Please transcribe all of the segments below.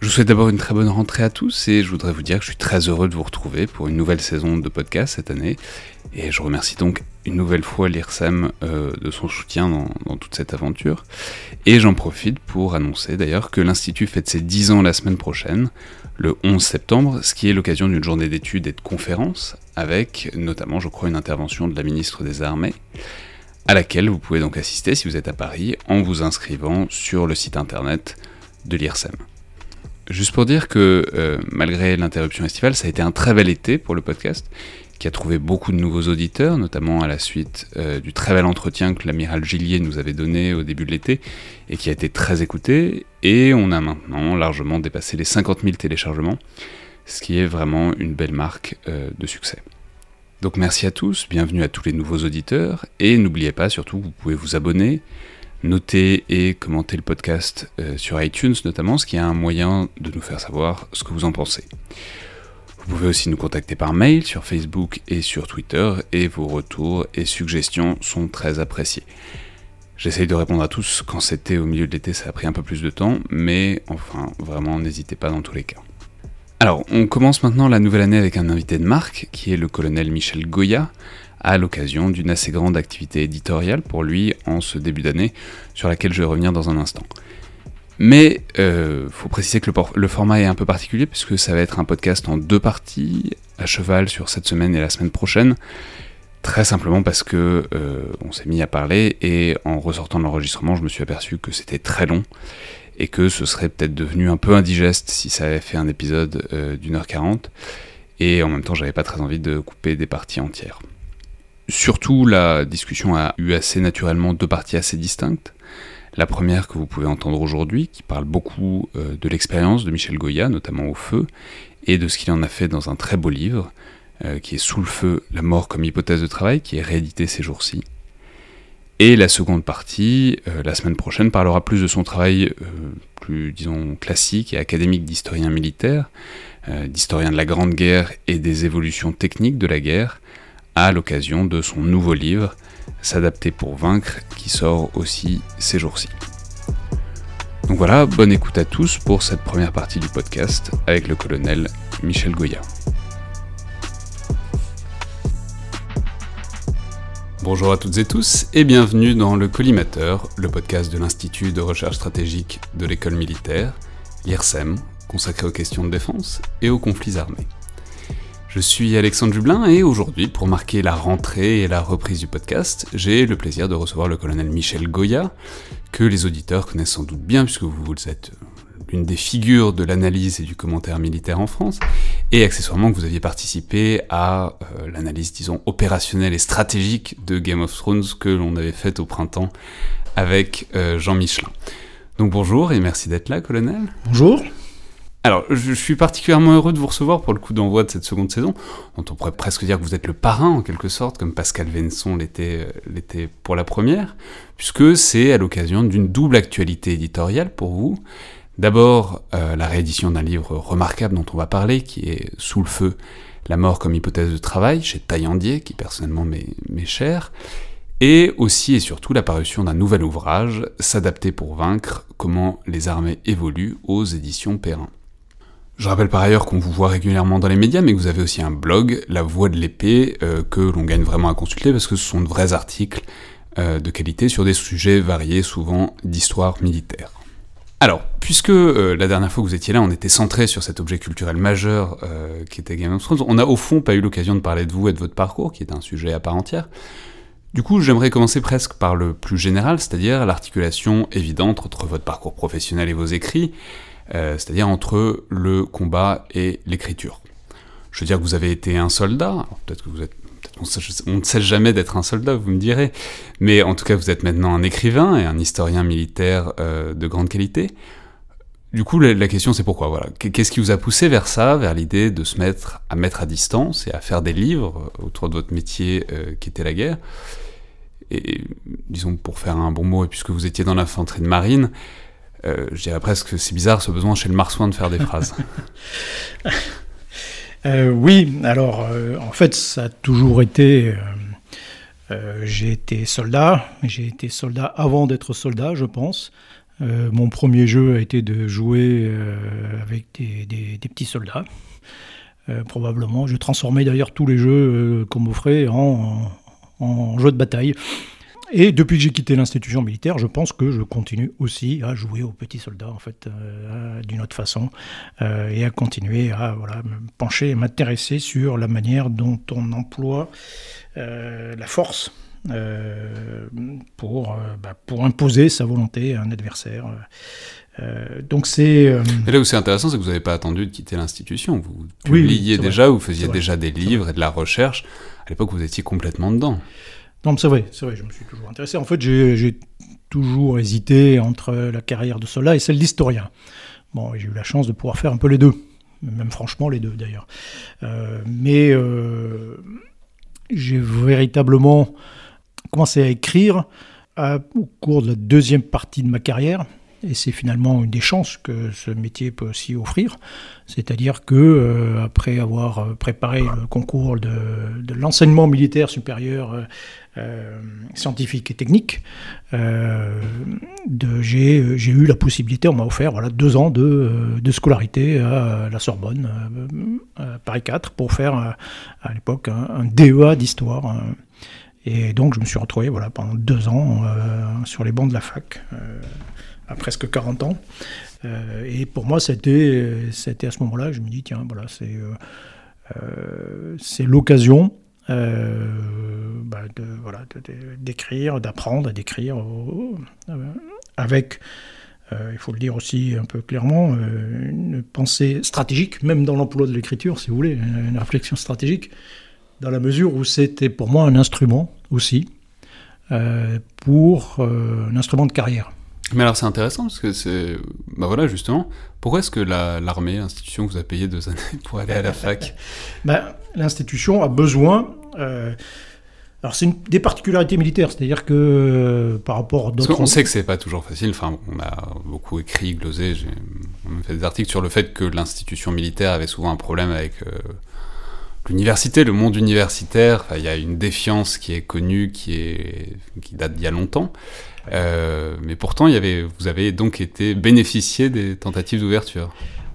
Je vous souhaite d'abord une très bonne rentrée à tous et je voudrais vous dire que je suis très heureux de vous retrouver pour une nouvelle saison de podcast cette année et je remercie donc une nouvelle fois l'IRSEM euh, de son soutien dans, dans, toute cette aventure. Et j'en profite pour annoncer d'ailleurs que l'Institut fête ses 10 ans la semaine prochaine, le 11 septembre, ce qui est l'occasion d'une journée d'études et de conférences, avec notamment, je crois, une intervention de la ministre des Armées, à laquelle vous pouvez donc assister si vous êtes à Paris en vous inscrivant sur le site internet de l'IRSEM. Juste pour dire que euh, malgré l'interruption estivale, ça a été un très bel été pour le podcast qui a trouvé beaucoup de nouveaux auditeurs, notamment à la suite euh, du très bel entretien que l'amiral Gillier nous avait donné au début de l'été et qui a été très écouté. Et on a maintenant largement dépassé les 50 000 téléchargements, ce qui est vraiment une belle marque euh, de succès. Donc merci à tous, bienvenue à tous les nouveaux auditeurs, et n'oubliez pas surtout que vous pouvez vous abonner, noter et commenter le podcast euh, sur iTunes notamment, ce qui est un moyen de nous faire savoir ce que vous en pensez. Vous pouvez aussi nous contacter par mail sur Facebook et sur Twitter et vos retours et suggestions sont très appréciés. J'essaye de répondre à tous quand c'était au milieu de l'été, ça a pris un peu plus de temps, mais enfin, vraiment, n'hésitez pas dans tous les cas. Alors, on commence maintenant la nouvelle année avec un invité de marque, qui est le colonel Michel Goya, à l'occasion d'une assez grande activité éditoriale pour lui en ce début d'année, sur laquelle je vais revenir dans un instant. Mais euh, faut préciser que le, format est un peu particulier puisque ça va être un podcast en deux parties, à cheval sur cette semaine et la semaine prochaine. Très simplement parce que euh, on s'est mis à parler et en ressortant de l'enregistrement, je me suis aperçu que c'était très long et que ce serait peut-être devenu un peu indigeste si ça avait fait un épisode euh, d'une heure quarante. Et en même temps, j'avais pas très envie de couper des parties entières. Surtout, la discussion a eu assez naturellement deux parties assez distinctes. La première que vous pouvez entendre aujourd'hui, qui parle beaucoup euh, de l'expérience de Michel Goya, notamment au feu, et de ce qu'il en a fait dans un très beau livre, euh, qui est Sous le feu, la mort comme hypothèse de travail, qui est réédité ces jours-ci. Et la seconde partie, euh, la semaine prochaine, parlera plus de son travail plus, disons, classique et académique d'historien militaire, d'historien de la Grande Guerre et des évolutions techniques de la guerre, à l'occasion de son nouveau livre, S'adapter pour vaincre, qui sort aussi ces jours-ci. Donc voilà, bonne écoute à tous pour cette première partie du podcast avec le colonel Michel Goya. Bonjour à toutes et tous et bienvenue dans le Collimateur, le podcast de l'Institut de recherche stratégique de l'école militaire, l'IRSEM, consacré aux questions de défense et aux conflits armés. Je suis Alexandre Jublin et aujourd'hui, pour marquer la rentrée et la reprise du podcast, j'ai le plaisir de recevoir le colonel Michel Goya, que les auditeurs connaissent sans doute bien puisque vous êtes l'une des figures de l'analyse et du commentaire militaire en France, et accessoirement que vous aviez participé à euh, l'analyse, disons, opérationnelle et stratégique de Game of Thrones que l'on avait faite au printemps avec euh, Jean Michelin. Donc bonjour et merci d'être là, colonel. Bonjour. Alors, je suis particulièrement heureux de vous recevoir pour le coup d'envoi de cette seconde saison, dont on pourrait presque dire que vous êtes le parrain en quelque sorte, comme Pascal Venson l'était euh, pour la première, puisque c'est à l'occasion d'une double actualité éditoriale pour vous. D'abord, euh, la réédition d'un livre remarquable dont on va parler, qui est Sous le feu, la mort comme hypothèse de travail, chez Taillandier, qui personnellement m'est cher, et aussi et surtout l'apparition d'un nouvel ouvrage, S'adapter pour vaincre, comment les armées évoluent aux éditions Perrin. Je rappelle par ailleurs qu'on vous voit régulièrement dans les médias, mais que vous avez aussi un blog, La Voix de l'épée, euh, que l'on gagne vraiment à consulter parce que ce sont de vrais articles euh, de qualité sur des sujets variés, souvent d'histoire militaire. Alors, puisque euh, la dernière fois que vous étiez là, on était centré sur cet objet culturel majeur qui était Game of Thrones, on n'a au fond pas eu l'occasion de parler de vous et de votre parcours, qui est un sujet à part entière. Du coup, j'aimerais commencer presque par le plus général, c'est-à-dire l'articulation évidente entre votre parcours professionnel et vos écrits, euh, c'est-à-dire entre le combat et l'écriture. Je veux dire que vous avez été un soldat, peut-être que vous êtes on ne sait jamais d'être un soldat, vous me direz, mais en tout cas vous êtes maintenant un écrivain et un historien militaire euh, de grande qualité. Du coup, la, question c'est pourquoi voilà. Qu'est-ce qui vous a poussé vers ça, vers l'idée de se mettre à mettre à distance et à faire des livres autour de votre métier euh, qui était la guerre? Et disons pour faire un bon mot, et puisque vous étiez dans l'infanterie de marine, euh, je dirais presque que c'est bizarre ce besoin chez le marsouin de faire des phrases. Oui, alors en fait, ça a toujours été. j'ai été soldat, j'ai été soldat avant d'être soldat, je pense. mon premier jeu a été de jouer avec des, petits soldats. probablement. Je transformais d'ailleurs tous les jeux qu'on m'offrait en, en, jeux de bataille. Et depuis que j'ai quitté l'institution militaire, je pense que je continue aussi à jouer aux petits soldats, en fait, euh, d'une autre façon, euh, et à continuer à voilà, me pencher et m'intéresser sur la manière dont on emploie euh, la force pour, bah, pour imposer sa volonté à un adversaire. donc c'est. là où c'est intéressant, c'est que vous n'avez pas attendu de quitter l'institution. Vous publiiez déjà, vous faisiez déjà des livres et de la recherche. À l'époque, vous étiez complètement dedans. Non, c'est vrai, c'est vrai, je me suis toujours intéressé. En fait, j'ai toujours hésité entre la carrière de soldat et celle d'historien. Bon, j'ai eu la chance de pouvoir faire un peu les deux, même franchement les deux d'ailleurs. Euh, mais euh, j'ai véritablement commencé à écrire au cours de la deuxième partie de ma carrière, et c'est finalement une des chances que ce métier peut aussi offrir. C'est-à-dire que euh, après avoir préparé le concours de, l'enseignement militaire supérieur euh, scientifique et technique, euh, j'ai eu la possibilité, on m'a offert voilà, deux ans de, scolarité à la Sorbonne, à Paris 4, pour faire à l'époque un, DEA d'histoire. Et donc je me suis retrouvé voilà, pendant deux ans sur les bancs de la fac, presque 40 ans. et pour moi, c'était à ce moment-là que je me dis, tiens, voilà, c'est c'est l'occasion euh, bah, de, voilà, d'écrire, d'apprendre à d'écrire euh, avec, euh, il faut le dire aussi un peu clairement, une pensée stratégique, même dans l'emploi de l'écriture, si vous voulez, une réflexion stratégique, dans la mesure où c'était pour moi un instrument aussi, pour un instrument de carrière. Mais alors c'est intéressant parce que c'est. Bah voilà, justement. Pourquoi est-ce que l'armée, l'institution, vous a payé deux années pour aller à la fac bah, L'institution a besoin euh, alors c'est une des particularités militaires, c'est-à-dire que euh, par rapport à d'autres... On sait que c'est pas toujours facile, enfin on a beaucoup écrit, glosé, j'ai fait des articles sur le fait que l'institution militaire avait souvent un problème avec euh, l'université, le monde universitaire, il y a une défiance qui est connue, qui, est, qui date d'il y a longtemps, mais pourtant vous avez donc été bénéficié des tentatives d'ouverture.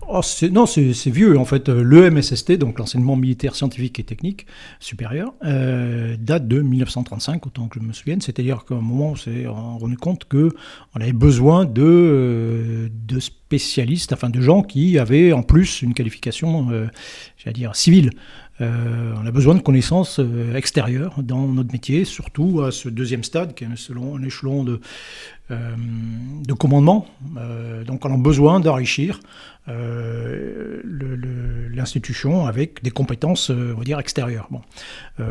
Oh, non, c'est vieux. En fait, le MSST, donc l'enseignement militaire scientifique et technique supérieur, euh, date de 1935, autant que je me souvienne. C'est-à-dire qu'à un moment, on s'est rendu compte qu'on avait besoin de, euh, spécialistes, enfin de gens qui avaient en plus une qualification, euh, dire, civile. Euh, on a besoin de connaissances euh, extérieures dans notre métier, surtout à ce deuxième stade qui est un échelon de, euh, de commandement. donc on a besoin d'enrichir l'institution avec des compétences on va dire, extérieures.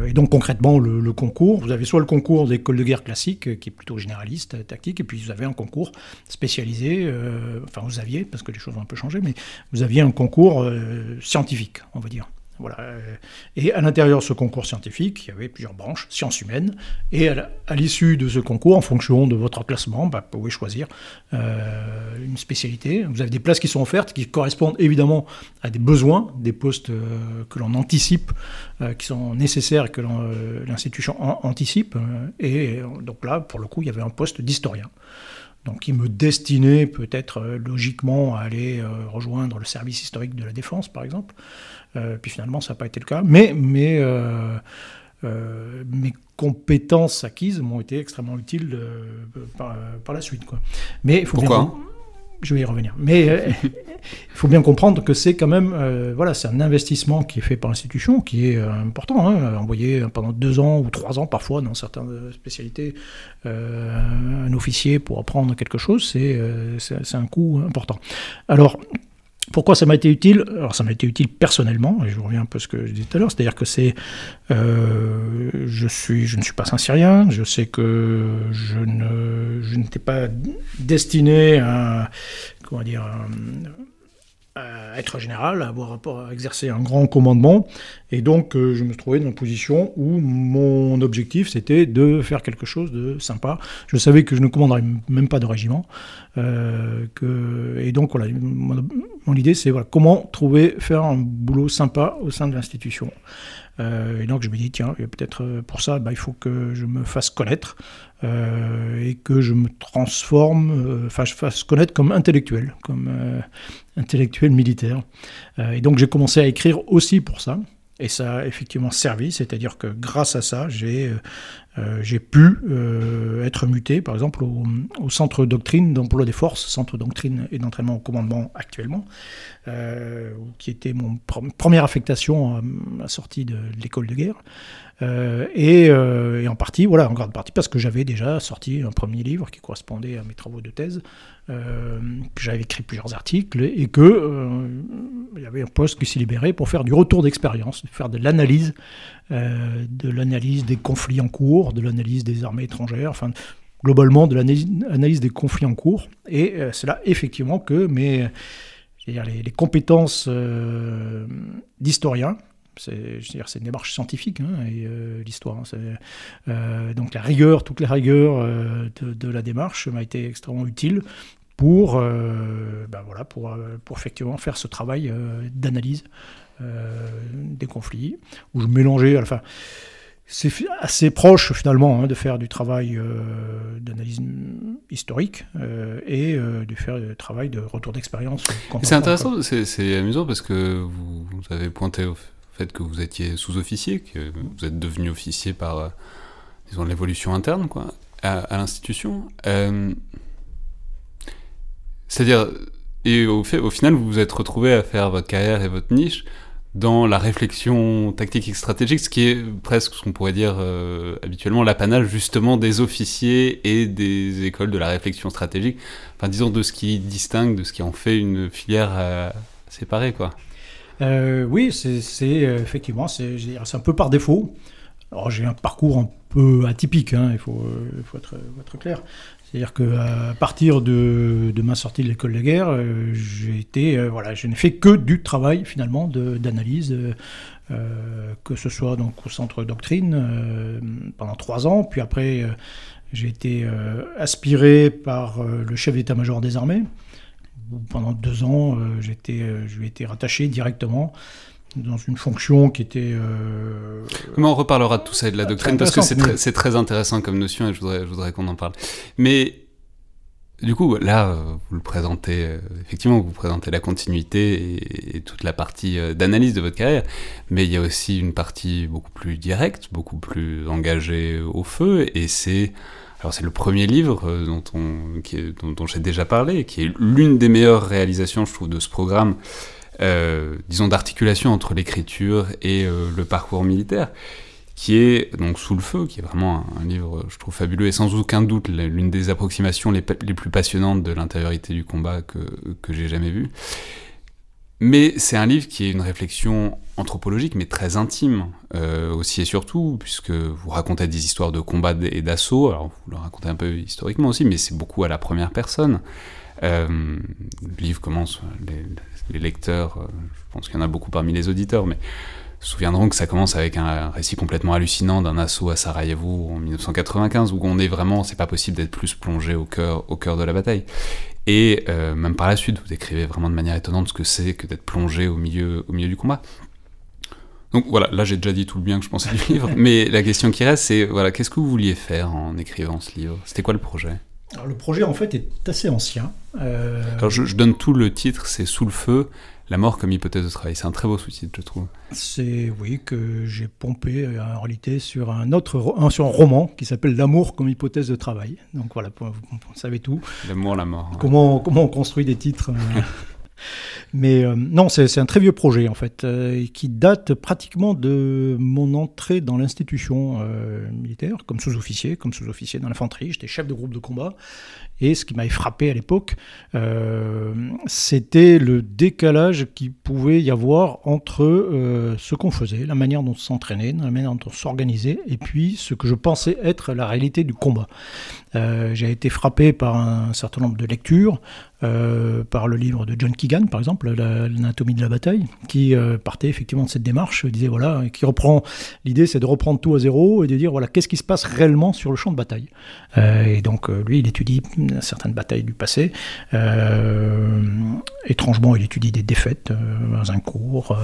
Et donc concrètement, le, concours, vous avez soit le concours d'école de guerre classique, qui est plutôt généraliste, tactique, et puis vous avez un concours spécialisé, enfin vous aviez, parce que les choses ont un peu changé, mais vous aviez un concours scientifique, on va dire. Voilà. Et à l'intérieur de ce concours scientifique, il y avait plusieurs branches, sciences humaines, et à l'issue de ce concours, en fonction de votre classement, bah, vous pouvez choisir euh, une spécialité. Vous avez des places qui sont offertes, qui correspondent évidemment à des besoins, des postes euh, que l'on anticipe, euh, qui sont nécessaires, que l'institution anticipe. et donc là, pour le coup, il y avait un poste d'historien donc qui me destinait peut-être logiquement à aller rejoindre le service historique de la défense, par exemple. Euh, puis finalement, ça n'a pas été le cas. Mais, mais euh, euh, mes compétences acquises m'ont été extrêmement utiles par, la suite. Quoi. Mais il faut Pourquoi je vais y revenir. Mais il faut bien comprendre que c'est quand même, voilà, c'est un investissement qui est fait par l'institution, qui est important. Hein, envoyer pendant deux ans ou trois ans parfois dans certaines spécialités un officier pour apprendre quelque chose, c'est c'est un coût important. Alors pourquoi ça m'a été utile? Alors ça m'a été utile personnellement, et je reviens un peu à ce que je disais tout à l'heure, c'est-à-dire que c'est, euh, je suis, je ne suis pas un Syrien, je sais que je ne, je n'étais pas destiné à, comment dire, à être général, avoir à exercer un grand commandement. Et donc, euh, je me trouvais dans une position où mon objectif, c'était de faire quelque chose de sympa. Je savais que je ne commanderais même pas de régiment. Euh, et donc, voilà, mon, idée, c'est voilà, comment trouver, faire un boulot sympa au sein de l'institution. Euh, et donc je me dis, tiens, peut-être euh, pour ça, bah, il faut que je me fasse connaître euh, et que je me transforme, enfin je fasse connaître comme intellectuel, comme intellectuel militaire. et donc j'ai commencé à écrire aussi pour ça. Et ça a effectivement servi, c'est-à-dire que grâce à ça, j'ai euh, j'ai pu euh, être muté, par exemple, au, centre doctrine d'emploi des forces, centre doctrine et d'entraînement au commandement actuellement, euh, qui était mon première affectation à la sortie de l'école de guerre. Et, en partie, voilà, en grande partie, parce que j'avais déjà sorti un premier livre qui correspondait à mes travaux de thèse, que j'avais écrit plusieurs articles, et que il y avait un poste qui s'est libéré pour faire du retour d'expérience, faire de l'analyse, de l'analyse des conflits en cours, de l'analyse des armées étrangères, enfin globalement de l'analyse des conflits en cours. Et c'est là effectivement que mes, les, les compétences d'historien, c'est une démarche scientifique, hein, et euh, l'histoire. Hein, euh, donc la rigueur, toute la rigueur euh, de, la démarche m'a été extrêmement utile pour, ben voilà, pour, pour effectivement faire ce travail d'analyse des conflits, où je mélangeais, enfin, c'est assez proche finalement hein, de faire du travail d'analyse historique et de faire du travail de retour d'expérience. C'est intéressant, c'est amusant parce que vous, vous avez pointé au fait que vous étiez sous-officier, que vous êtes devenu officier par, euh, disons, l'évolution interne, quoi, à, l'institution. Euh, c'est-à-dire, et au, fait, au final, vous vous êtes retrouvé à faire votre carrière et votre niche dans la réflexion tactique et stratégique, ce qui est presque ce qu'on pourrait dire euh, habituellement l'apanage justement des officiers et des écoles de la réflexion stratégique, enfin disons de ce qui distingue, de ce qui en fait une filière séparée quoi. Euh, oui, c'est euh, effectivement, c'est un peu par défaut. Alors j'ai un parcours un peu atypique, hein, il faut, euh, faut être, être, clair. C'est-à-dire qu'à partir de, ma sortie de l'école de guerre, j'ai été, voilà, je n'ai fait que du travail finalement d'analyse, que ce soit donc au centre doctrine pendant trois ans, puis après j'ai été aspiré par le chef d'état-major des armées. Pendant deux ans, euh, j'étais, euh, je lui ai été rattaché directement dans une fonction qui était... Euh, Mais on reparlera de tout ça et de la doctrine, parce que c'est très, très, intéressant comme notion et je voudrais, je voudrais qu'on en parle. Mais du coup, là, vous le présentez, effectivement, vous présentez la continuité et, toute la partie d'analyse de votre carrière, mais il y a aussi une partie beaucoup plus directe, beaucoup plus engagée au feu, et c'est alors c'est le premier livre euh, dont, on, dont, j'ai déjà parlé, qui est l'une des meilleures réalisations, je trouve, de ce programme, euh, disons, d'articulation entre l'écriture et euh, le parcours militaire, qui est donc Sous le feu, qui est vraiment un, livre, je trouve, fabuleux et sans aucun doute l'une des approximations les, plus passionnantes de l'intériorité du combat que, j'ai jamais vues. Mais c'est un livre qui est une réflexion anthropologique, mais très intime euh, aussi et surtout, puisque vous racontez des histoires de combat et d'assaut. Alors, vous le racontez un peu historiquement aussi, mais c'est beaucoup à la première personne. Euh, le livre commence, les, lecteurs, euh, je pense qu'il y en a beaucoup parmi les auditeurs, mais se souviendront que ça commence avec un récit complètement hallucinant d'un assaut à Sarajevo en 1995, où on est vraiment, c'est pas possible d'être plus plongé au cœur, au cœur de la bataille. Et euh, même par la suite, vous décrivez vraiment de manière étonnante ce que c'est que d'être plongé au milieu, au milieu du combat. Donc voilà, là j'ai déjà dit tout le bien que je pensais du livre, mais la question qui reste, c'est voilà, qu'est-ce que vous vouliez faire en écrivant ce livre? C'était quoi le projet? Alors le projet en fait est assez ancien. Euh, Alors je, je, donne tout le titre, c'est Sous le feu, la mort comme hypothèse de travail. C'est un très beau sous-titre, je trouve. C'est, oui, que j'ai pompé euh, en réalité sur un autre un, sur un roman qui s'appelle L'amour comme hypothèse de travail. Donc voilà, vous, savez tout. L'amour, la mort. Comment, comment on construit des titres euh, Mais euh, non, c'est un très vieux projet en fait, qui date pratiquement de mon entrée dans l'institution militaire, comme sous-officier, comme sous-officier dans l'infanterie. J'étais chef de groupe de combat et ce qui m'avait frappé à l'époque, euh, c'était le décalage qu'il pouvait y avoir entre euh, ce qu'on faisait, la manière dont on s'entraînait, la manière dont on s'organisait, et puis ce que je pensais être la réalité du combat. Euh, j'ai été frappé par un certain nombre de lectures, par le livre de John Keegan, par exemple, l'anatomie de la bataille, qui partait effectivement de cette démarche, disait voilà, qui reprend l'idée, c'est de reprendre tout à zéro et de dire voilà, qu'est-ce qui se passe réellement sur le champ de bataille. et donc lui, il étudie certaines batailles du passé. étrangement, il étudie des défaites, un cours,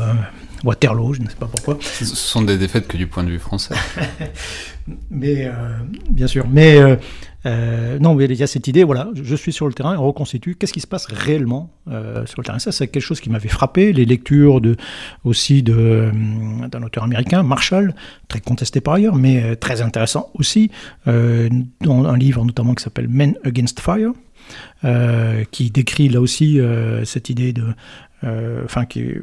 Waterloo, je ne sais pas pourquoi. Ce sont des défaites que du point de vue français. mais bien sûr, mais euh, non, mais il y a cette idée, voilà, je suis sur le terrain, on reconstitue, qu'est-ce qui se passe réellement euh, sur le terrain? Ça, c'est quelque chose qui m'avait frappé, les lectures aussi euh, d'un auteur américain, Marshall, très contesté par ailleurs, mais très intéressant aussi, dans un livre notamment qui s'appelle Men Against Fire, qui décrit là aussi cette idée de... Enfin, qui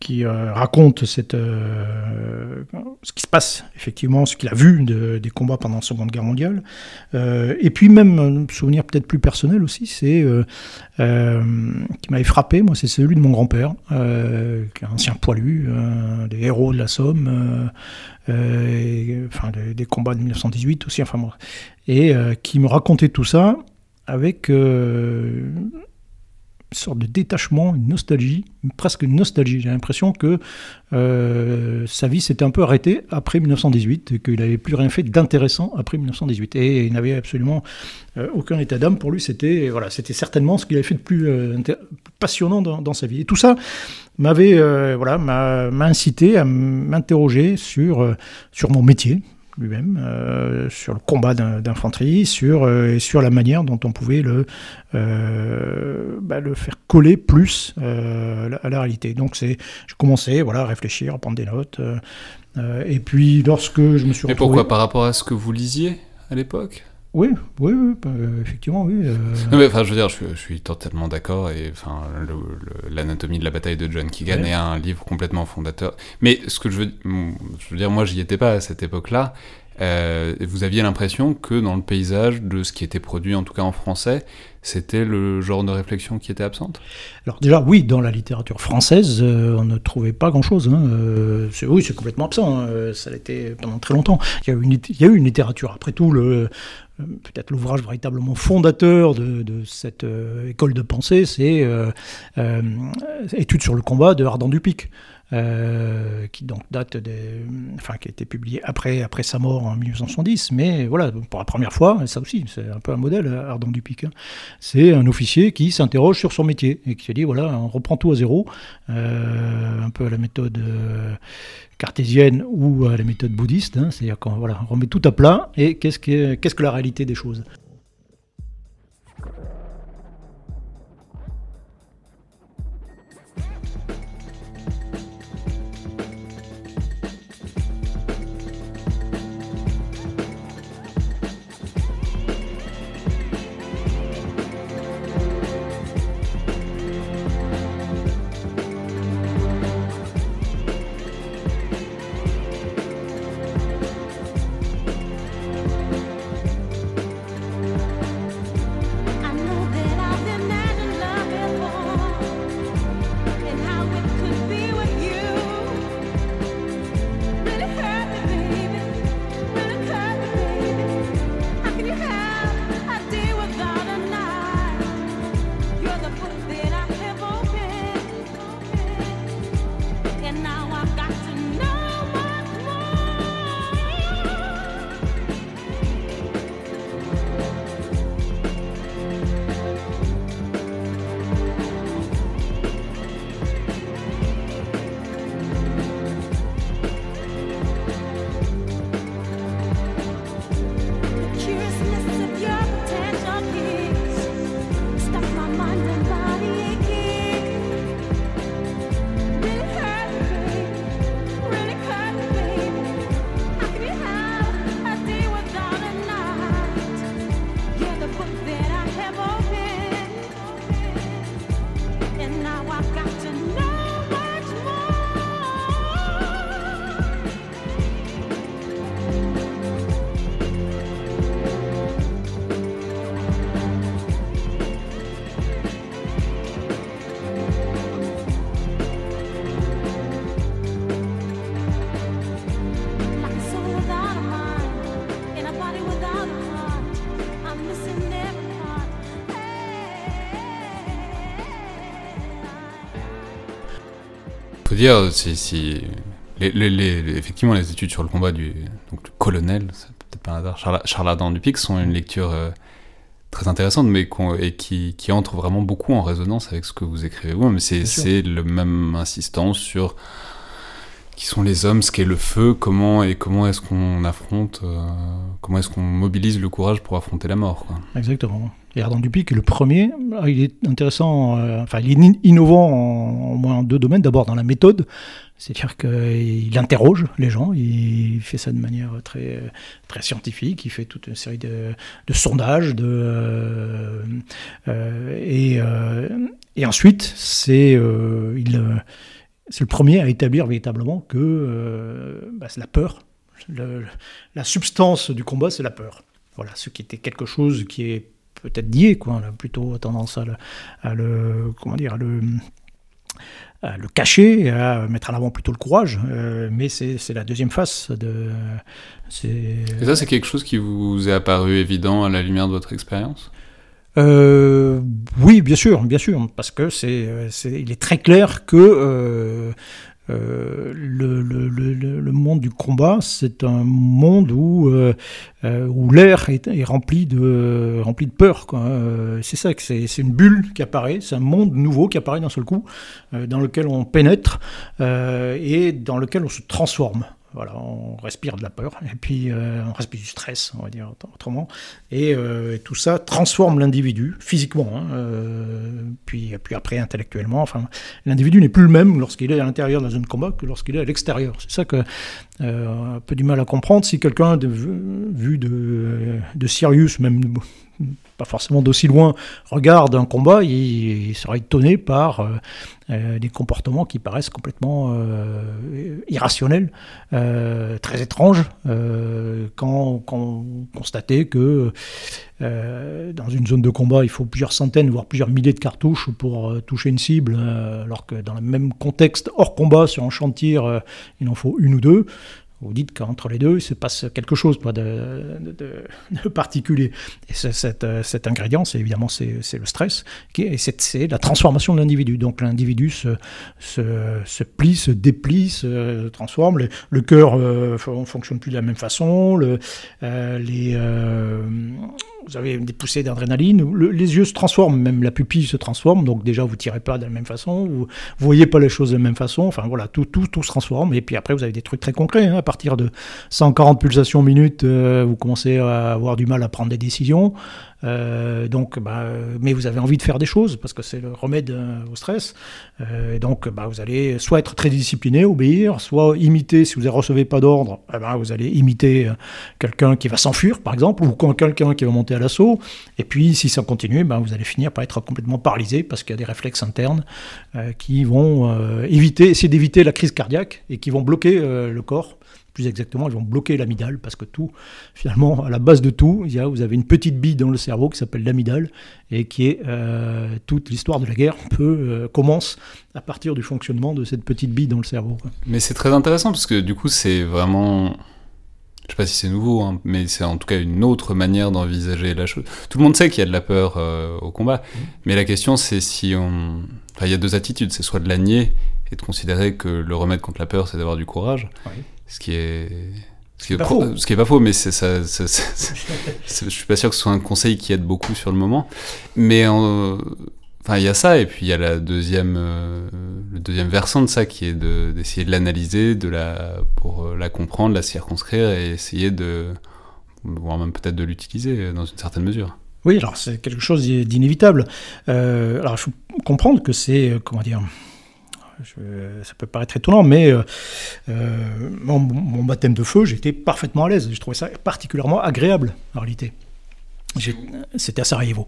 qui euh, raconte euh, ce qui se passe, effectivement, ce qu'il a vu des combats pendant la Seconde Guerre mondiale. Euh, et puis même, un souvenir peut-être plus personnel aussi, c'est qui m'avait frappé, moi, c'est celui de mon grand-père, qui est un ancien poilu, des héros de la Somme, enfin, des, combats de 1918 aussi, enfin et qui me racontait tout ça avec sorte de détachement, une nostalgie, presque une nostalgie. J'ai l'impression que euh, sa vie s'était un peu arrêtée après 1918 et qu'il n'avait plus rien fait d'intéressant après 1918. Et il n'avait absolument euh, aucun état d'âme. Pour lui, c'était voilà, c'était certainement ce qu'il avait fait de plus, euh, passionnant dans, sa vie. Et tout ça m'avait voilà, m'a incité à m'interroger sur mon métier, lui-même, euh, sur le combat d'infanterie, sur, euh, sur la manière dont on pouvait le, euh, bah, le faire coller plus à la réalité. Donc j'ai commencé voilà, à réfléchir, à prendre des notes. et puis lorsque je me suis Mais pourquoi Par rapport à ce que vous lisiez à l'époque? Oui, oui, oui bah, effectivement, oui. mais, enfin, je veux dire, je, suis totalement d'accord. Et enfin, l'anatomie de la bataille de John Keegan est un livre complètement fondateur. Mais ce que je veux, je veux dire, moi, j'y étais pas à cette époque-là. Euh, vous aviez l'impression que dans le paysage de ce qui était produit, en tout cas en français, c'était le genre de réflexion qui était absente? Alors déjà, oui, dans la littérature française, euh, on ne trouvait pas grand-chose. Hein. Euh, oui, c'est complètement absent. Hein. Ça été pendant très longtemps. Il y, a eu une, il y a eu une littérature. Après tout, le, peut-être l'ouvrage véritablement fondateur de, cette école de pensée, c'est Études sur le combat de Ardent Dupic. Euh, qui donc date de, enfin qui a été publié après après sa mort en 1970, mais voilà pour la première fois, ça aussi c'est un peu un modèle Ardent Dupic. Hein. C'est un officier qui s'interroge sur son métier et qui se dit voilà on reprend tout à zéro, euh, un peu à la méthode euh, cartésienne ou à la méthode bouddhiste, hein. c'est-à-dire qu'on voilà on remet tout à plat et qu'est-ce que qu'est-ce que la réalité des choses? Dire, si, effectivement, les études sur le combat du, donc, colonel, c'est peut-être pas un hasard, Charles, Charles Ardent du Pic sont une lecture très intéressante, mais et qui, qui, entre vraiment beaucoup en résonance avec ce que vous écrivez vous. Mais c'est le même insistance sur qui sont les hommes, ce qu'est le feu, comment et comment est-ce qu'on affronte, euh, comment est-ce qu'on mobilise le courage pour affronter la mort. Quoi. Exactement. Et Ardent Dupic est le premier. Ah, il est intéressant, euh, enfin, il est innovant en, deux domaines. D'abord dans la méthode, c'est-à-dire qu'il interroge les gens, il fait ça de manière très, très scientifique, il fait toute une série de, sondages, de, euh, et, et, ensuite, c'est le premier à établir véritablement que euh, bah, c'est la peur. la substance du combat, c'est la peur. Voilà, ce qui était quelque chose qui est peut-être lié, quoi. On a plutôt tendance à le, à le comment dire, à le, à le cacher, à mettre en avant plutôt le courage. Euh, mais c'est la deuxième face de. Et ça, c'est quelque chose qui vous est apparu évident à la lumière de votre expérience? Euh, oui, bien sûr, bien sûr, parce que c'est, il est très clair que euh, euh, le, monde du combat, c'est un monde où, euh, où l'air est, est, rempli de, rempli de peur. C'est ça, que c'est une bulle qui apparaît, c'est un monde nouveau qui apparaît d'un seul coup, dans lequel on pénètre et dans lequel on se transforme. Voilà, on respire de la peur, et puis euh, on respire du stress, on va dire autrement. Et, euh, tout ça transforme l'individu physiquement, hein, euh, puis, puis après intellectuellement. Enfin, l'individu n'est plus le même lorsqu'il est à l'intérieur de la zone combat que lorsqu'il est à l'extérieur. C'est ça que un peu du mal à comprendre. Si quelqu'un vu de, de Sirius, même pas forcément d'aussi loin, regarde un combat, il, sera étonné par euh, euh, des comportements qui paraissent complètement euh, irrationnels, très étranges, quand, quand constater que dans une zone de combat, il faut plusieurs centaines, voire plusieurs milliers de cartouches pour toucher une cible, alors que dans le même contexte, hors combat, sur un chantier, il en faut une ou deux vous dites qu'entre les deux, il se passe quelque chose de, particulier. Et cet, euh, cet, ingrédient, c'est évidemment c'est, le stress, et c'est, la transformation de l'individu. Donc l'individu se, se, plie, se déplie, se transforme. Le, cœur ne euh, fonctionne plus de la même façon. Euh, vous avez des poussées d'adrénaline, les yeux se transforment, même la pupille se transforme, donc déjà vous tirez pas de la même façon, vous, ne voyez pas les choses de la même façon, enfin voilà, tout, tout, tout se transforme, et puis après vous avez des trucs très concrets, hein. Partir de 140 pulsations minutes, euh, vous commencez à avoir du mal à prendre des décisions, euh, donc, bah, mais vous avez envie de faire des choses parce que c'est le remède euh, au stress. Euh, donc, bah, vous allez soit être très discipliné, obéir, soit imiter. Si vous ne recevez pas d'ordre, eh ben, vous allez imiter quelqu'un qui va s'enfuir, par exemple, ou quelqu'un qui va monter à l'assaut. Et puis, si ça continue, bah, vous allez finir par être complètement paralysé parce qu'il y a des réflexes internes qui vont éviter, essayer d'éviter la crise cardiaque et qui vont bloquer le corps plus exactement, ils vont bloquer l'amidale, parce que tout, finalement, à la base de tout, il y a, vous avez une petite bille dans le cerveau qui s'appelle l'amidale, et qui est euh, toute l'histoire de la guerre peut, euh, commence à partir du fonctionnement de cette petite bille dans le cerveau. Mais c'est très intéressant, parce que du coup, c'est vraiment... Je sais pas si c'est nouveau, hein, mais c'est en tout cas une autre manière d'envisager la chose. Tout le monde sait qu'il y a de la peur euh, au combat, mmh. mais la question c'est si on... Enfin, il y a deux attitudes, c'est soit de la nier et de considérer que le remède contre la peur, c'est d'avoir du courage, ce qui est ce qui est, pas faux. Ce qui est pas faux, mais c'est ça, ça, je suis pas sûr que ce soit un conseil qui aide beaucoup sur le moment. Mais enfin, il y a ça, et puis il y a la deuxième, euh, le deuxième versant de ça qui est d'essayer de, l'analyser, de la, pour euh, la comprendre, la circonscrire et essayer de, voire même peut-être de l'utiliser dans une certaine mesure. Oui, alors c'est quelque chose d'inévitable. Euh, alors il faut comprendre que c'est, comment dire, ça peut paraître étonnant, mais euh, euh, mon, baptême de feu, j'étais parfaitement à l'aise. Je trouvais ça particulièrement agréable, en réalité. C'était à Sarajevo.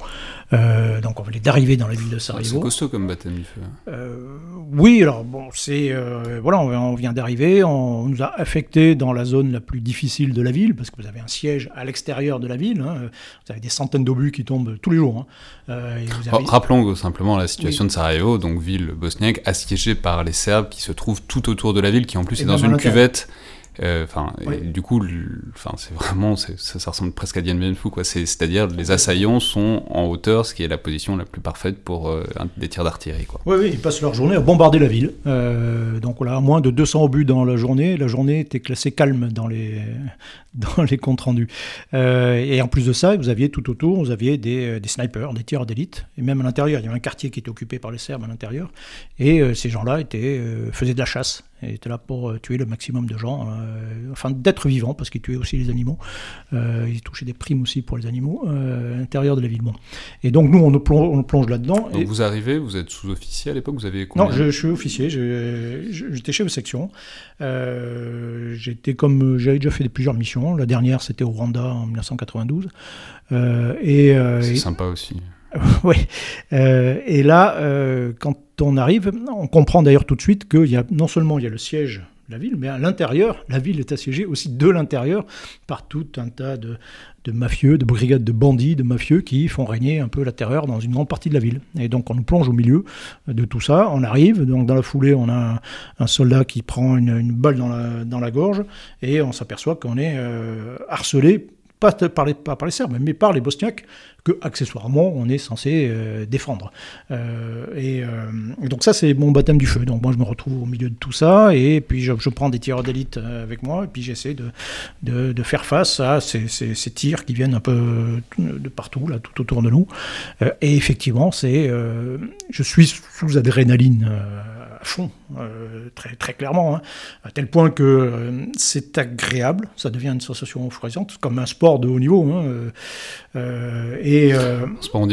Euh, donc on venait d'arriver dans la ville de Sarajevo. C'est costaud comme baptême du feu. Euh, oui, alors bon, c'est euh, voilà, on, vient d'arriver, on, nous a affectés dans la zone la plus difficile de la ville parce que vous avez un siège à l'extérieur de la ville. Hein. vous avez des centaines d'obus qui tombent tous les jours. Hein. Rappelons simplement la situation de Sarajevo, donc ville bosniaque assiégée par les Serbes qui se trouvent tout autour de la ville, qui en plus est dans une cuvette Euh, enfin, du coup, enfin, c'est vraiment, ça, ça, ressemble presque à Dien Bien Phu, quoi. C'est-à-dire, les assaillants sont en hauteur, ce qui est la position la plus parfaite pour euh, des tirs d'artillerie, quoi. Oui, oui, ils passent leur journée à bombarder la ville. Euh, donc voilà, moins de 200 obus dans la journée. La journée était classée calme dans les, dans les comptes rendus. et en plus de ça, vous aviez tout autour, vous aviez des, des snipers, des tireurs d'élite, et même à l'intérieur, il y avait un quartier qui était occupé par les Serbes à l'intérieur, et ces gens-là étaient, faisaient de la chasse il était là pour euh, tuer le maximum de gens, euh, enfin d'être vivant, parce qu'il tuait aussi les animaux. Euh, il touchait des primes aussi pour les animaux à l'intérieur de la ville. Bon. Et donc nous, on nous plonge, plonge là-dedans. et... vous arrivez, vous êtes sous-officier à l'époque, vous avez Non, je, suis officier, j'étais chef de section. j'étais comme, j'avais déjà fait plusieurs missions. La dernière, c'était au Rwanda en 1992. et c'est sympa aussi. oui. et là, quand on arrive, on comprend d'ailleurs tout de suite qu'il y a non seulement il y a le siège de la ville, mais à l'intérieur, la ville est assiégée aussi de l'intérieur par tout un tas de, mafieux, de brigades de bandits, de mafieux qui font régner un peu la terreur dans une grande partie de la ville. Et donc on nous plonge au milieu de tout ça, on arrive, donc dans la foulée on a un, soldat qui prend une, balle dans la, dans la gorge et on s'aperçoit qu'on est euh, harcelé pas par les, Serbes, mais par les Bosniaques, que accessoirement on est censé euh, défendre. Euh, euh, et, donc ça c'est mon baptême du feu. Donc moi je me retrouve au milieu de tout ça, et puis je, prends des tireurs d'élite avec moi, et puis j'essaie de, de, faire face à ces, ces, tirs qui viennent un peu de partout, là, tout autour de nous. et effectivement, c'est, je suis sous adrénaline fond, euh, très, très clairement, hein. à tel point que euh, c'est agréable, ça devient une sensation euphorisante, comme un sport de haut niveau. Hein, euh, et,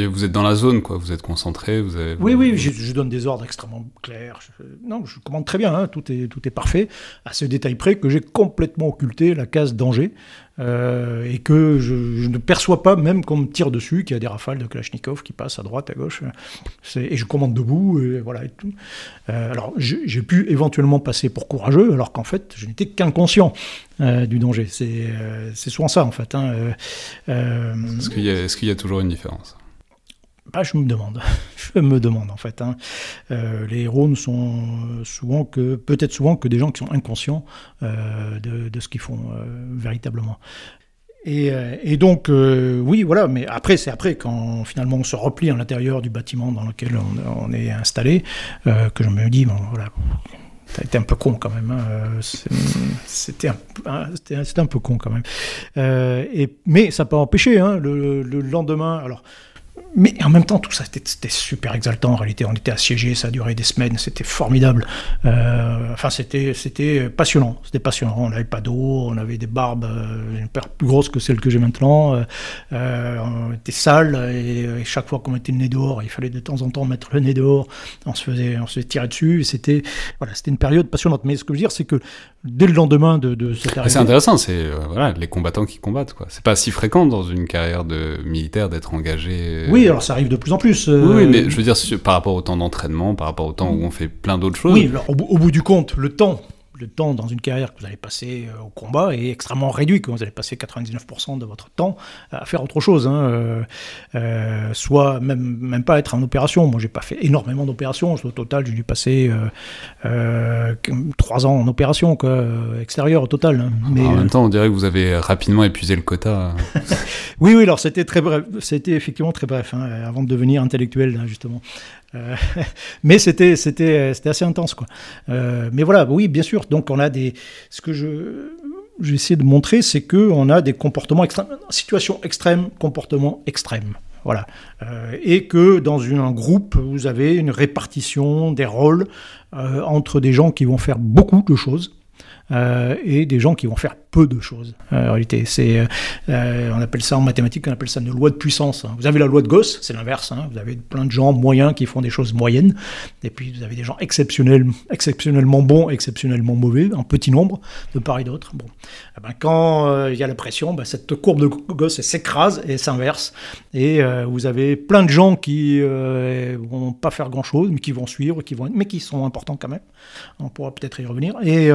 vous êtes dans la zone, quoi, vous êtes concentré. Vous avez, oui, oui, je, donne des ordres extrêmement clairs. Je, non, je commande très bien, hein, tout, est, tout est parfait, à ce détail près que j'ai complètement occulté la case danger. Euh, et que je, ne perçois pas, même qu'on me tire dessus, qu'il y a des rafales de Kalachnikov qui passent à droite, à gauche, et je commande debout, et voilà, et tout. Euh, alors, j'ai pu éventuellement passer pour courageux, alors qu'en fait, je n'étais qu'inconscient euh, du danger. C'est souvent ça, en fait. Hein. Est-ce qu'il y, y, a toujours une différence? Bah, je me demande, je me demande en fait. Hein. Euh, les héros ne sont souvent que, peut-être souvent que des gens qui sont inconscients euh, de, ce qu'ils font euh, véritablement. Et, donc, oui, voilà, mais après, c'est après, quand finalement on se replie à l'intérieur du bâtiment dans lequel on, est installé, que je me dis, bon, voilà, T'as été un peu con quand même. Hein. C'était un, un, peu con quand même. et, mais ça peut empêcher. Hein, le, le, lendemain, alors mais en même temps, tout ça, c'était super exaltant. En réalité, on était assiégés, ça a duré des semaines, c'était formidable. Euh, enfin, c'était passionnant. C'était passionnant. On n'avait pas d'eau, on avait des barbes euh, plus grosses que celles que j'ai maintenant. Euh, on était sale et, chaque fois qu'on mettait le nez dehors, il fallait de temps en temps mettre le nez dehors. On se faisait, on se faisait tirer dessus. C'était voilà, c'était une période passionnante. Mais ce que je veux dire, c'est que dès le lendemain de, de cette arrivée, c'est intéressant. C'est voilà, les combattants qui combattent. Quoi. C'est pas si fréquent dans une carrière de militaire d'être engagé. Oui, alors ça arrive de plus en plus. Oui, mais euh, je veux dire, par rapport au temps d'entraînement, par rapport au temps où on fait plein d'autres choses. Oui, au, bout du compte, le temps le temps dans une carrière que vous allez passer euh, au combat est extrêmement réduit, que vous allez passer 99% de votre temps à faire autre chose, hein, euh, euh, soit même, même pas être en opération. Moi, j'ai pas fait énormément d'opérations. Au total, j'ai dû passer trois ans en opération, quoi, extérieure au total. Hein. Mais, en même temps, on dirait que vous avez rapidement épuisé le quota. oui, oui, alors c'était très bref, c'était effectivement très bref, hein, avant de devenir intellectuel, justement. Euh, mais c'était c'était c'était assez intense quoi. Euh, mais voilà, oui, bien sûr. Donc on a des ce que je j'ai essayé de montrer, c'est que on a des comportements extrêmes, situation extrême, comportement extrême. Voilà. Euh, et que dans un groupe, vous avez une répartition des rôles entre des gens qui vont faire beaucoup de choses et des gens qui vont faire peu de choses. Euh, en réalité, c'est, euh, on appelle ça en mathématiques, on appelle ça une loi de puissance. Hein. Vous avez la loi de Gauss, c'est l'inverse. Hein. Vous avez plein de gens moyens qui font des choses moyennes, et puis vous avez des gens exceptionnels, exceptionnellement bons, exceptionnellement mauvais, en petit nombre, de part et d'autre. Bon, eh ben, quand euh, il y a la pression, ben, cette courbe de Gauss s'écrase et s'inverse, et vous avez plein de gens qui vont pas faire grand chose, mais qui vont suivre, qui vont, mais qui sont importants quand même. On pourra peut-être y revenir. Et,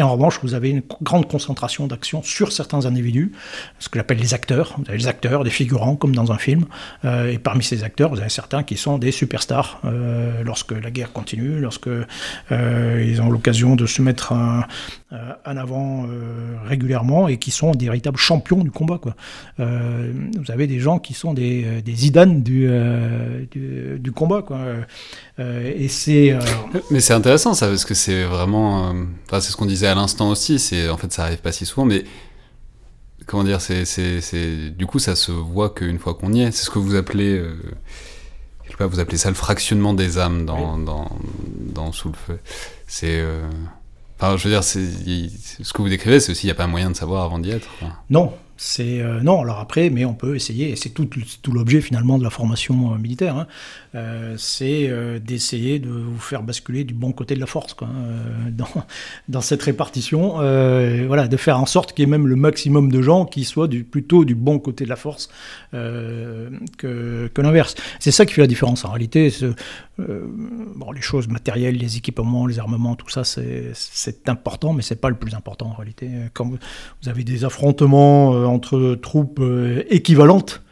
et en revanche, vous avez une grande concentration d'action sur certains individus, ce que j'appelle les acteurs. Vous avez les acteurs, des figurants, comme dans un film. Euh, et parmi ces acteurs, vous avez certains qui sont des superstars. Euh, lorsque la guerre continue, lorsque euh, ils ont l'occasion de se mettre un, euh, en avant euh, régulièrement et qui sont des véritables champions du combat. Quoi. Euh, vous avez des gens qui sont des, des Zidane du, du, du, combat. Quoi. et c'est. Mais c'est intéressant ça, parce que c'est vraiment. Enfin, c'est ce qu'on disait à l'instant aussi. C'est en fait, ça arrive pas si souvent, mais comment dire, c'est, c'est, c'est, du coup, ça se voit qu'une fois qu'on y est. C'est ce que vous appelez, je sais pas, vous appelez ça le fractionnement des âmes dans, dans, dans, Sous le feu. C'est, Enfin, je veux dire, ce que vous décrivez, c'est aussi, il n'y a pas moyen de savoir avant d'y être. Non, c'est euh, non, alors après, mais on peut essayer, et c'est tout, l'objet finalement de la formation euh, militaire, hein. euh, c'est d'essayer de vous faire basculer du bon côté de la force dans, cette répartition, voilà, de faire en sorte qu'il y ait même le maximum de gens qui soient du, plutôt du bon côté de la force que l'inverse. C'est ça qui fait la différence en réalité. Bon, les choses matérielles, les équipements, les armements, tout ça, c'est important, mais c'est pas le plus important en réalité. Quand vous, avez des affrontements entre troupes euh, équivalentes,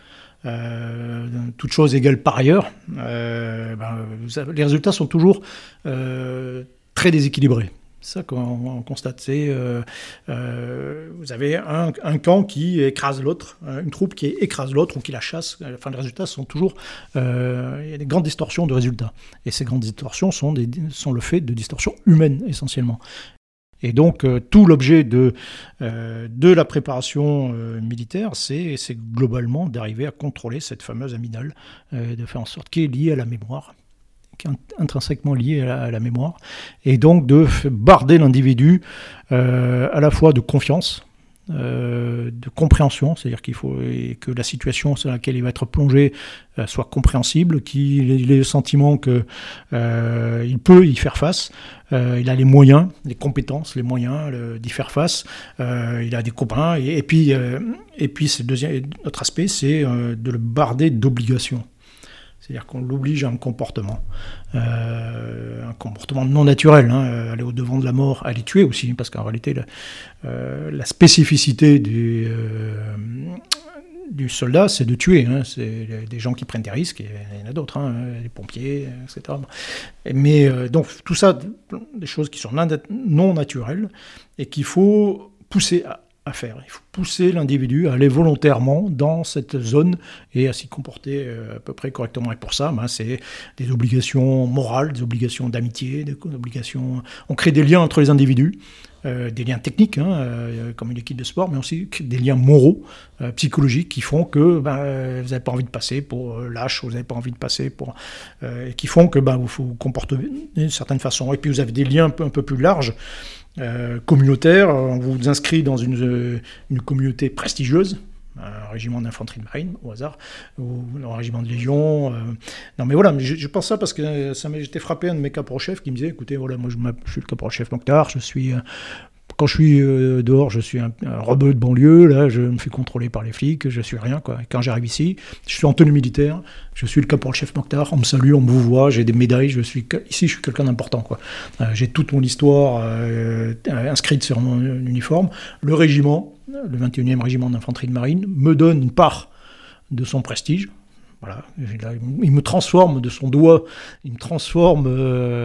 euh, toutes choses égales par ailleurs, euh, ben, les résultats sont toujours très déséquilibrés. Ça qu'on constate. C'est vous avez un, camp qui écrase l'autre, une troupe qui écrase l'autre ou qui la chasse. Enfin, les résultats sont toujours. il y a des grandes distorsions de résultats. Et ces grandes distorsions sont, le fait de distorsions humaines essentiellement. Et donc euh, tout l'objet de, euh, la préparation euh, militaire, c'est globalement d'arriver à contrôler cette fameuse amygdale, de faire en sorte qu'elle est liée à la mémoire, intrinsèquement liée à la, mémoire, et donc de barder l'individu à la fois de confiance, euh, de compréhension, c'est-à-dire qu'il faut que la situation sur laquelle il va être plongé euh, soit compréhensible, qu'il ait le sentiment qu'il euh, il peut y faire face, il a les moyens, les compétences, les moyens d'y faire face, il a des copains, et, puis, et puis deuxième, autre aspect, c'est de le barder d'obligations. C'est-à-dire qu'on l'oblige à un comportement, euh, un comportement non naturel, hein, euh, aller au-devant de la mort, les tuer aussi, parce qu'en réalité, la, euh, spécificité du, soldat, c'est de tuer. Hein, c'est des gens qui prennent des risques, il y en a d'autres, hein, les pompiers, etc. Mais donc, tout ça, des choses qui sont non naturelles, et qu'il faut pousser à, Il faut pousser l'individu à aller volontairement dans cette zone et à s'y comporter euh, à peu près correctement. Et pour ça, ben, c'est des obligations morales, des obligations d'amitié, des obligations. On crée des liens entre les individus. Euh, des liens techniques, hein, euh, comme une équipe de sport, mais aussi des liens moraux, psychologiques, qui font que ben, vous n'avez pas envie de passer pour lâche, vous n'avez pas envie de passer pour... qui font que ben, vous vous comportez d'une certaine façon. Et puis vous avez des liens un peu plus larges, euh, communautaire. On vous inscrit dans une, euh, une communauté prestigieuse, un régiment d'infanterie de marine au hasard, ou un régiment de légion. Euh. Non mais voilà, je, pense ça parce que ça j'étais frappé un de mes caporaux-chefs qui me disait, écoutez, voilà, moi je, suis le caporal-chef Mokhtar, je suis quand je suis euh, dehors, je suis un, rebeu de banlieue, là, je me fais contrôler par les flics, je suis rien, quoi. quand j'arrive ici, je suis en tenue militaire, je suis le caporal-chef Mokhtar, on me salue, on me voit, j'ai des médailles, je suis, ici, je suis quelqu'un d'important, quoi. Euh, j'ai toute mon histoire euh, inscrite sur mon uniforme. Le régiment, le 21e régiment d'infanterie de marine, me donne une part de son prestige, voilà, il me transforme de son doigt, il me transforme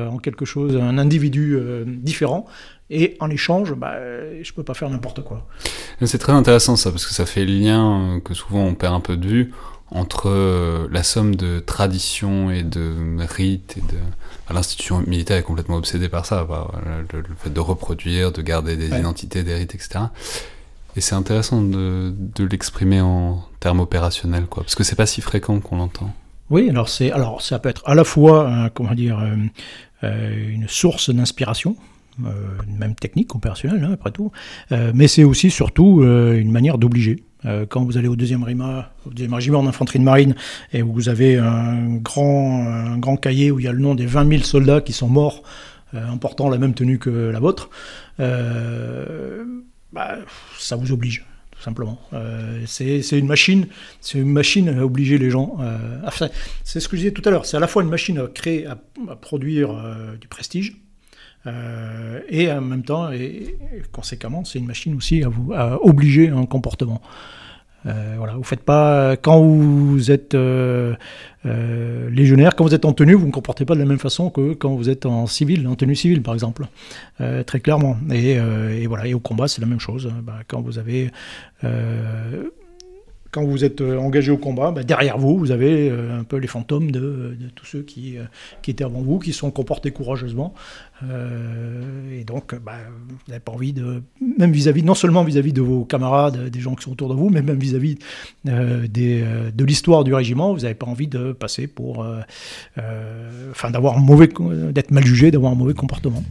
en quelque chose, un individu différent. Et en échange, bah, je ne peux pas faire n'importe quoi. C'est très intéressant ça, parce que ça fait le lien que souvent on perd un peu de vue entre euh, la somme de traditions et de rites et de l'institution militaire est complètement obsédée par ça, le, fait de reproduire, de garder des identités, des rites, etc. Et c'est intéressant de, de l'exprimer en termes opérationnels, quoi, parce que c'est pas si fréquent qu'on l'entend. Oui, alors c'est alors ça peut être à la fois comment dire euh, euh, une source d'inspiration euh, même technique, opérationnelle, hein, après tout, euh, mais c'est aussi surtout euh, une manière d'obliger. quand vous allez au deuxième, rima, au deuxième régiment d'infanterie de marine et où vous avez un grand, un grand cahier où il y a le nom des 20 000 soldats qui sont morts en portant la même tenue que la vôtre, bah, ça vous oblige tout simplement. c'est une machine, c'est une machine à obliger les gens. c'est ce que je disais tout à l'heure. C'est à la fois une machine à créer, à produire du prestige, euh, et en même temps, et, conséquemment, c'est une machine aussi à vous obliger un comportement. voilà, vous faites pas quand vous êtes légionnaire, quand vous êtes en tenue, vous ne comportez pas de la même façon que quand vous êtes en civil, en tenue civile par exemple, très clairement. Et, voilà, et au combat c'est la même chose. Bah, quand vous avez quand vous êtes euh, engagé au combat, bah, derrière vous, vous avez euh, un peu les fantômes de, tous ceux qui, euh, qui, étaient avant vous, qui sont comportés courageusement. et donc, bah, vous n'avez pas envie de, même vis-à-vis, non seulement vis-à-vis de vos camarades, des gens qui sont autour de vous, mais même vis-à-vis de l'histoire du régiment, vous n'avez pas envie de passer pour, enfin, d'avoir mauvais, d'être mal jugé, d'avoir un mauvais comportement.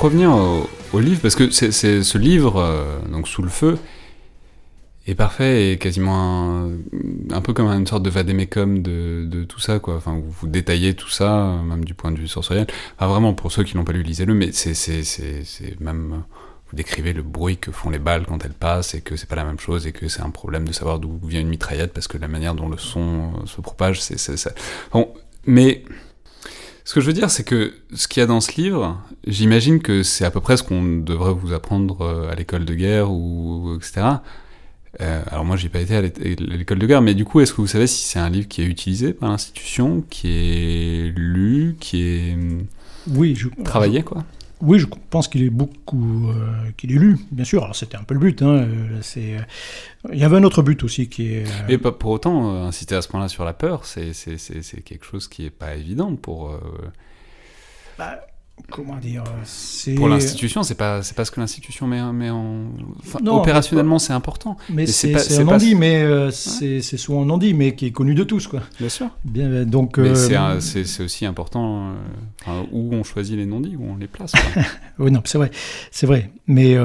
Revenir au, livre, parce que c'est ce livre, euh, donc Sous le feu, est parfait et quasiment un, peu comme une sorte de vadémécum de, tout ça, quoi. Enfin, vous, détaillez tout ça, même du point de vue sensoriel. Enfin, vraiment, pour ceux qui n'ont pas lu, lisez-le, mais c'est même. Vous décrivez le bruit que font les balles quand elles passent et que c'est pas la même chose et que c'est un problème de savoir d'où vient une mitraillette parce que la manière dont le son se propage, c'est ça. Bon, mais ce que je veux dire, c'est que ce qu'il y a dans ce livre, j'imagine que c'est à peu près ce qu'on devrait vous apprendre euh, à l'école de guerre ou etc. Euh, alors moi, j'ai pas été à l'école de guerre, mais du coup, est-ce que vous savez si c'est un livre qui est utilisé par l'institution, qui est lu, qui est oui, je, travaillé, quoi? Oui, je pense qu'il est beaucoup, euh, qu'il est lu, bien sûr. Alors c'était un peu le but. Hein, c'est, il y avait un autre but aussi qui est. Mais pas pour autant insister à ce point-là sur la peur, c'est, quelque chose qui est pas évident pour. Bah, comment dire c'est pour l'institution c'est pas c'est pas ce que l'institution met, met en opérationnellement c'est important. mais, c'est un non-dit mais euh, c'est souvent un non-dit mais qui est connu de tous quoi. Bien sûr. Bien donc euh, c'est aussi important euh, où on choisit les non-dits où on les place oui non c'est vrai c'est vrai. Mais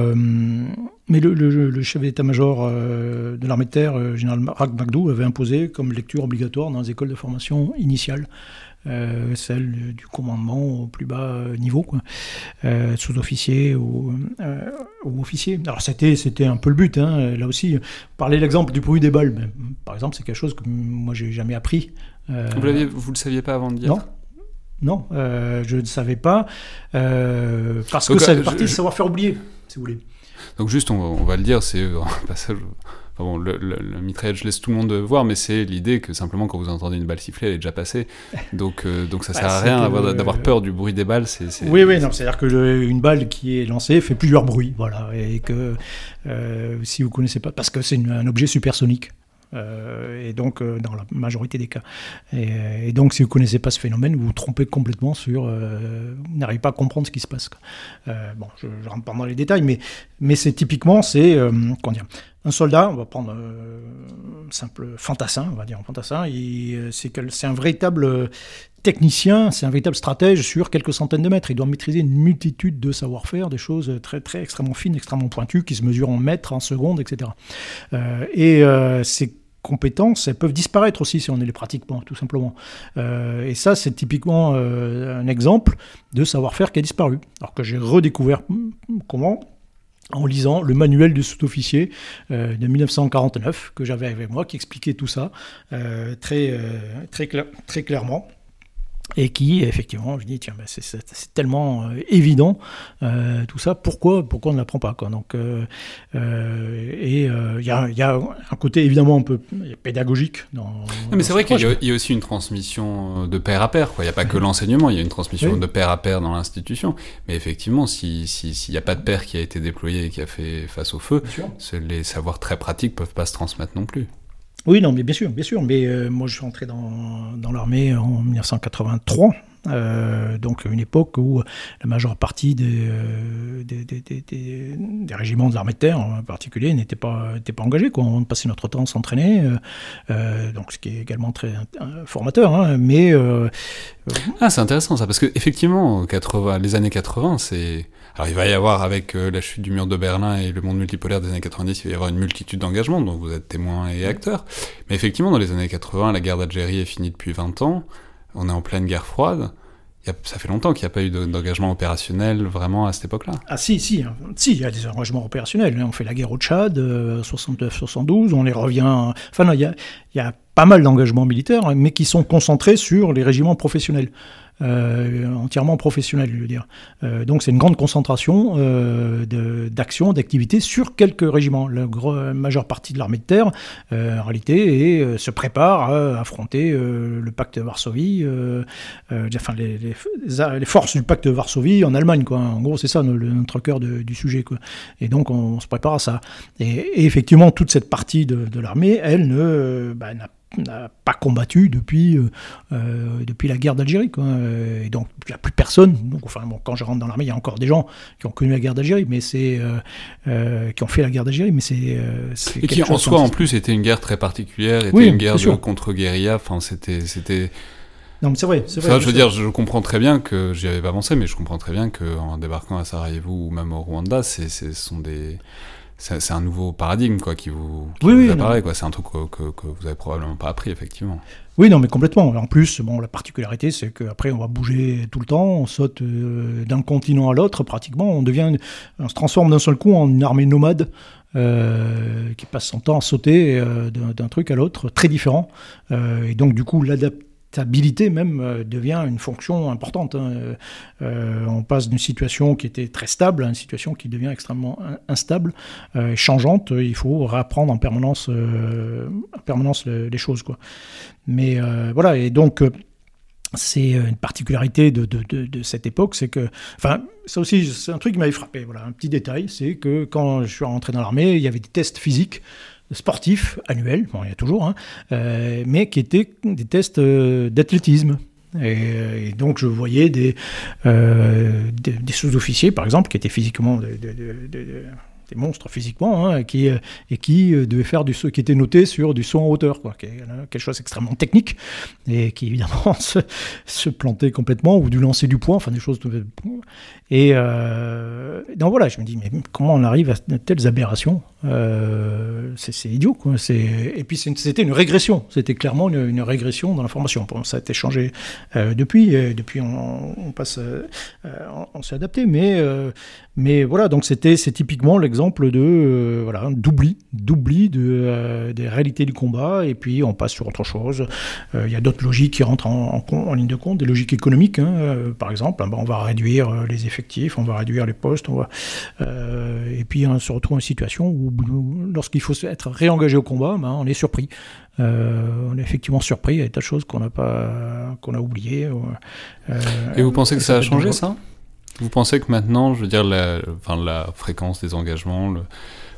mais le, le, chef d'état-major de l'armée de terre général Rak Magdou avait imposé comme lecture obligatoire dans les écoles de formation initiale celle du commandement au plus bas niveau, quoi, sous-officier ou, ou, officier. Alors c'était, c'était un peu le but, hein, là aussi. Parler l'exemple du bruit des balles, ben, par exemple, c'est quelque chose que moi j'ai jamais appris. vous, vous le saviez pas avant de dire Non, non, je ne savais pas, parce que ça fait partie du savoir-faire oublié, si vous voulez. Donc juste, on, va le dire, c'est un passage... bon, le, mitraillette, je laisse tout le monde voir, mais c'est l'idée que simplement quand vous entendez une balle siffler, elle est déjà passée. Donc, euh, donc ça bah, sert à rien d'avoir peur du bruit des balles. c'est Oui, oui, c'est-à-dire qu'une balle qui est lancée fait plusieurs bruits, voilà, et que euh, si vous connaissez pas, parce que c'est un objet supersonique. Euh, et donc, euh, dans la majorité des cas. Et, donc, si vous ne connaissez pas ce phénomène, vous vous trompez complètement sur. Euh, vous n'arrivez pas à comprendre ce qui se passe. bon, je ne rentre pas dans les détails, mais, mais c'est typiquement, c'est. comment dire un soldat, on va prendre un simple fantassin, on va dire un fantassin, c'est un véritable technicien, c'est un véritable stratège sur quelques centaines de mètres. Il doit maîtriser une multitude de savoir-faire, des choses très, très extrêmement fines, extrêmement pointues, qui se mesurent en mètres, en secondes, etc. et c'est compétences, elles peuvent disparaître aussi si on ne les pratique tout simplement. Euh, et ça, c'est typiquement euh, un exemple de savoir-faire qui a disparu. Alors que j'ai redécouvert hmm, comment en lisant le manuel du sous-officier euh, de 1949 que j'avais avec moi, qui expliquait tout ça très, très, très clairement et qui effectivement je dis tiens ben, c'est tellement euh, évident euh, tout ça pourquoi pourquoi on ne l'apprend pas quoi. Donc euh, et il y a, y, a, un côté évidemment un peu pédagogique dans, mais c'est vrai qu'il y, a aussi une transmission de père à père quoi. Il n'y a pas que l'enseignement il y a une transmission de père à père dans l'institution. Mais effectivement s'il n'y a pas de père qui a été déployé et qui a fait face au feu les savoirs très pratiques peuvent pas se transmettre non plus oui, non, mais bien sûr, bien sûr. Mais euh, moi, je suis entré dans, l'armée en 1983. Euh, donc une époque où la majeure partie des, euh, des, régiments de l'armée de terre en particulier n'étaient pas, pas engagés. Quoi. On passait notre temps à s'entraîner, donc ce qui est également très formateur. Hein, mais ah, c'est intéressant ça, parce que effectivement, 80, les années 80, c'est alors il va y avoir, avec euh, la chute du mur de Berlin et le monde multipolaire des années 90, il va y avoir une multitude d'engagements, dont vous êtes témoin et acteur. Mais effectivement, dans les années 80, la guerre d'Algérie est finie depuis 20 ans, on est en pleine guerre froide. ça fait longtemps qu'il n'y a pas eu d'engagement opérationnel vraiment à cette époque-là. Ah si, si, hein. si, il y a des engagements opérationnels. On fait la guerre au Tchad, 69-72, euh, on les revient... Enfin, il y a, il y a pas mal d'engagements militaires, mais qui sont concentrés sur les régiments professionnels. Euh, entièrement professionnel, je veux dire. Euh, donc c'est une grande concentration euh, d'actions, d'activités sur quelques régiments. La majeure partie de l'armée de terre, en réalité, se prépare à affronter le pacte de Varsovie, enfin les, les, forces du pacte de Varsovie en Allemagne. Quoi. En gros, c'est ça notre cœur du sujet. Et donc on, se prépare à ça. Et, effectivement, toute cette partie de, l'armée, elle ne bah, n'a n'a pas combattu depuis, euh, euh, depuis la guerre d'Algérie. Et donc, il n'y a plus personne. Donc, enfin, bon, quand je rentre dans l'armée, il y a encore des gens qui ont connu la guerre d'Algérie, mais c'est euh, qui ont fait la guerre d'Algérie, mais c'est et qui en soi, en plus, était une guerre très particulière, était une guerre contre guérilla. Enfin, c'était c'était non, mais c'est vrai, c'est vrai. je veux dire, je comprends très bien que j'y avais pas pensé, mais je comprends très bien qu'en débarquant à Sarajevo ou même au Rwanda, ce sont des c'est un nouveau paradigme quoi qui vous, apparaît quoi. C'est un truc que, que, vous avez probablement pas appris effectivement. Oui non mais complètement. En plus bon la particularité c'est qu'après on va bouger tout le temps on saute euh, d'un continent à l'autre pratiquement. On devient on se transforme d'un seul coup en une armée nomade euh, qui passe son temps à sauter euh, d'un truc à l'autre très différent. Et donc du coup l'adaptation stabilité même euh, devient une fonction importante. Hein. Euh, on passe d'une situation qui était très stable à une situation qui devient extrêmement instable euh, changeante. Il faut réapprendre en permanence, en permanence les choses. Mais voilà, et donc c'est une particularité de, cette époque, c'est que, enfin, ça aussi, c'est un truc qui m'avait frappé. Voilà, un petit détail, c'est que quand je suis rentré dans l'armée, il y avait des tests physiques sportifs annuels, il y a toujours, hein, euh, mais qui étaient des tests euh, d'athlétisme. Et, donc je voyais euh, des, sous-officiers, par exemple, qui étaient physiquement des monstres physiquement, hein, qui, euh, et qui euh, devait faire du qui était noté sur du saut en hauteur, quoi, qui est quelque chose d'extrêmement technique et qui évidemment se, plantait complètement ou du lancer du poids, enfin des choses. Et euh, donc voilà, je me dis mais comment on arrive à telles aberrations euh, C'est idiot, quoi. Et puis c'était une régression, c'était clairement une, régression dans l'information. Bon, ça a été changé euh, depuis, depuis on, passe, on, on s'est adapté, mais mais voilà, donc c'était c'est typiquement l'exemple de euh, voilà d'oubli, d'oubli de, euh, des réalités du combat, et puis on passe sur autre chose. Euh, il y a d'autres logiques qui rentrent en, en, ligne de compte, des logiques économiques, hein, par exemple. Ben, on va réduire les effectifs, on va réduire les postes, on va, et puis on se retrouve en situation où, lorsqu'il faut être réengagé au combat, ben, on est surpris. on est effectivement surpris, il y a des tas de choses qu'on n'a pas qu'on a oubliées. et vous pensez que ça a changé ça? Vous pensez que maintenant, je veux dire, la, enfin, la fréquence des engagements le,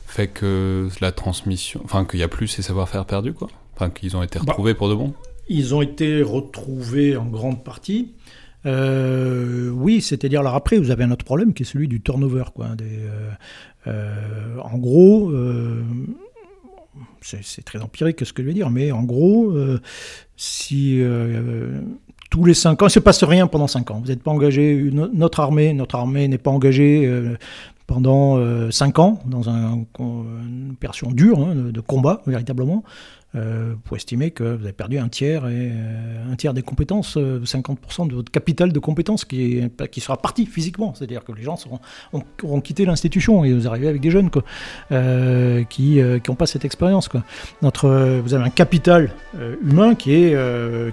fait que la transmission, enfin, qu'il n'y a plus ces savoir-faire perdus, quoi? Enfin, qu'ils ont été bah, retrouvés pour de bon? Ils ont été retrouvés en grande partie. Euh, oui, c'est-à-dire, alors après, vous avez un autre problème qui est celui du turnover, quoi. Des, euh, euh, en gros, c'est très empirique ce que je vais dire, mais en gros, si tous les cinq ans, il ne se passe rien pendant cinq ans. Vous n'êtes pas engagé, notre armée, notre armée n'est pas engagée euh, pendant euh, cinq ans dans un, une opération dure hein, de, combat véritablement euh, pour estimer que vous avez perdu un tiers et euh, un tiers des compétences, 50% euh, de votre capital de compétences qui, qui sera parti physiquement. C'est-à-dire que les gens seront, auront quitté l'institution et vous arrivez avec des jeunes quoi, euh, qui n'ont pas cette expérience. Vous avez un capital humain qui est,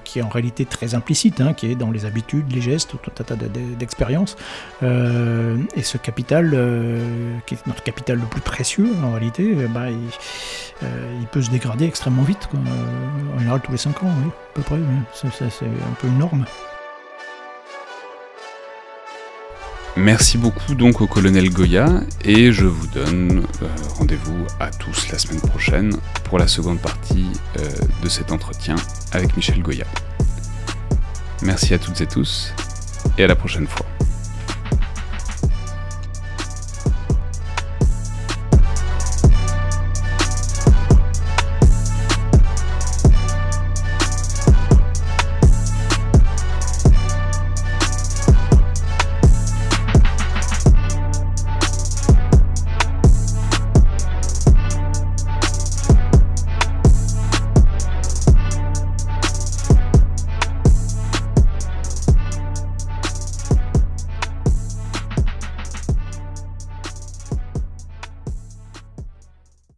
qui est en réalité très implicite, hein, qui est dans les habitudes, les gestes, tout un tas d'expériences. et ce capital, qui est notre capital le plus précieux en réalité, bah, il, il peut se dégrader extrêmement vite en général, tous les 5 ans, à peu près. C'est un peu une norme. Merci beaucoup donc au colonel Goya et je vous donne euh, rendez-vous à tous la semaine prochaine pour la seconde partie euh, de cet entretien avec Michel Goya. Merci à toutes et tous et à la prochaine fois.